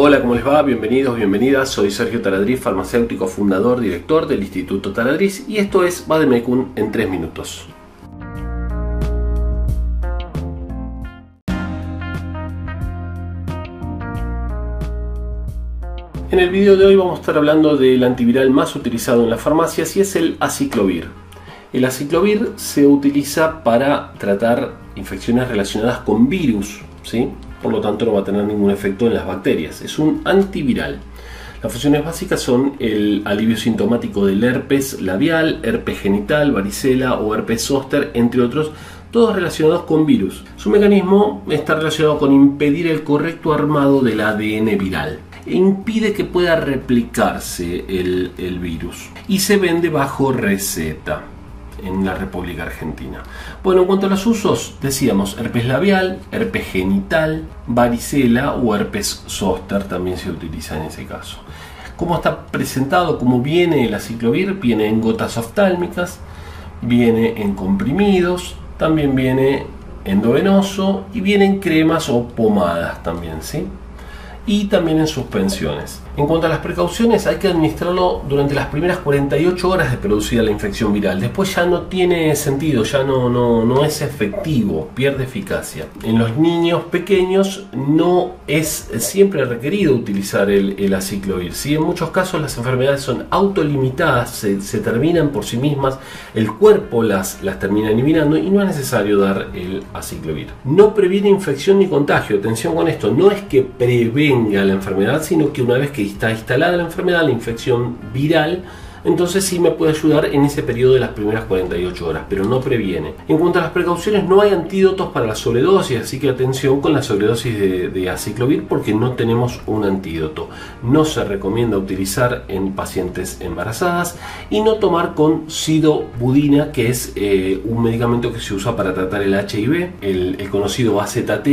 Hola, ¿cómo les va? Bienvenidos, bienvenidas. Soy Sergio Taladriz, farmacéutico, fundador, director del Instituto Taladriz y esto es Bademecum en 3 minutos. En el video de hoy vamos a estar hablando del antiviral más utilizado en las farmacias y es el aciclovir. El aciclovir se utiliza para tratar infecciones relacionadas con virus, ¿sí? Por lo tanto no va a tener ningún efecto en las bacterias. Es un antiviral. Las funciones básicas son el alivio sintomático del herpes labial, herpes genital, varicela o herpes zóster, entre otros, todos relacionados con virus. Su mecanismo está relacionado con impedir el correcto armado del ADN viral e impide que pueda replicarse el, el virus y se vende bajo receta en la República Argentina. Bueno, en cuanto a los usos, decíamos herpes labial, herpes genital, varicela o herpes zóster también se utiliza en ese caso. ¿Cómo está presentado? ¿Cómo viene el aciclovir? Viene en gotas oftálmicas, viene en comprimidos, también viene endovenoso y viene en cremas o pomadas también, ¿sí? Y también en suspensiones. En cuanto a las precauciones, hay que administrarlo durante las primeras 48 horas de producida la infección viral. Después ya no tiene sentido, ya no, no, no es efectivo, pierde eficacia. En los niños pequeños no es siempre requerido utilizar el, aciclovir. ¿sí? En muchos casos las enfermedades son autolimitadas, se, se, terminan por sí mismas, el cuerpo las, las termina eliminando y no es necesario dar el aciclovir. No previene infección ni contagio, atención con esto, no es que prevenga la enfermedad, sino que una vez que está instalada la enfermedad, la infección viral, entonces sí me puede ayudar en ese periodo de las primeras 48 horas, pero no previene. En cuanto a las precauciones, no hay antídotos para la sobredosis, así que atención con la sobredosis de, de aciclovir porque no tenemos un antídoto. No se recomienda utilizar en pacientes embarazadas y no tomar con sidobudina, que es eh, un medicamento que se usa para tratar el HIV, el, conocido AZT,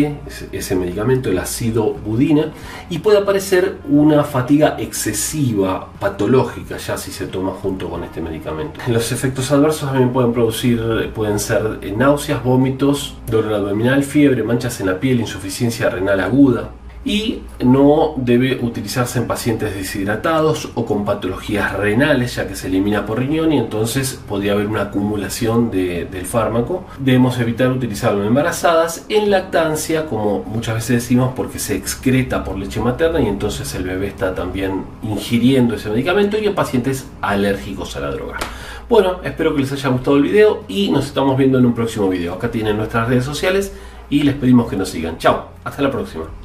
ese medicamento, el acidobudina, y puede aparecer una fatiga excesiva, patológica, ya si se junto con este medicamento. Los efectos adversos también pueden producir, pueden ser náuseas, vómitos, dolor abdominal, fiebre, manchas en la piel, insuficiencia renal aguda, y no debe utilizarse en pacientes deshidratados o con patologías renales, ya que se elimina por riñón y entonces podría haber una acumulación de, del fármaco. Debemos evitar utilizarlo en embarazadas, en lactancia, como muchas veces decimos, porque se excreta por leche materna y entonces el bebé está también ingiriendo ese medicamento y en pacientes alérgicos a la droga. Bueno, espero que les haya gustado el video y nos estamos viendo en un próximo video. Acá tienen nuestras redes sociales y les pedimos que nos sigan. Chao, hasta la próxima.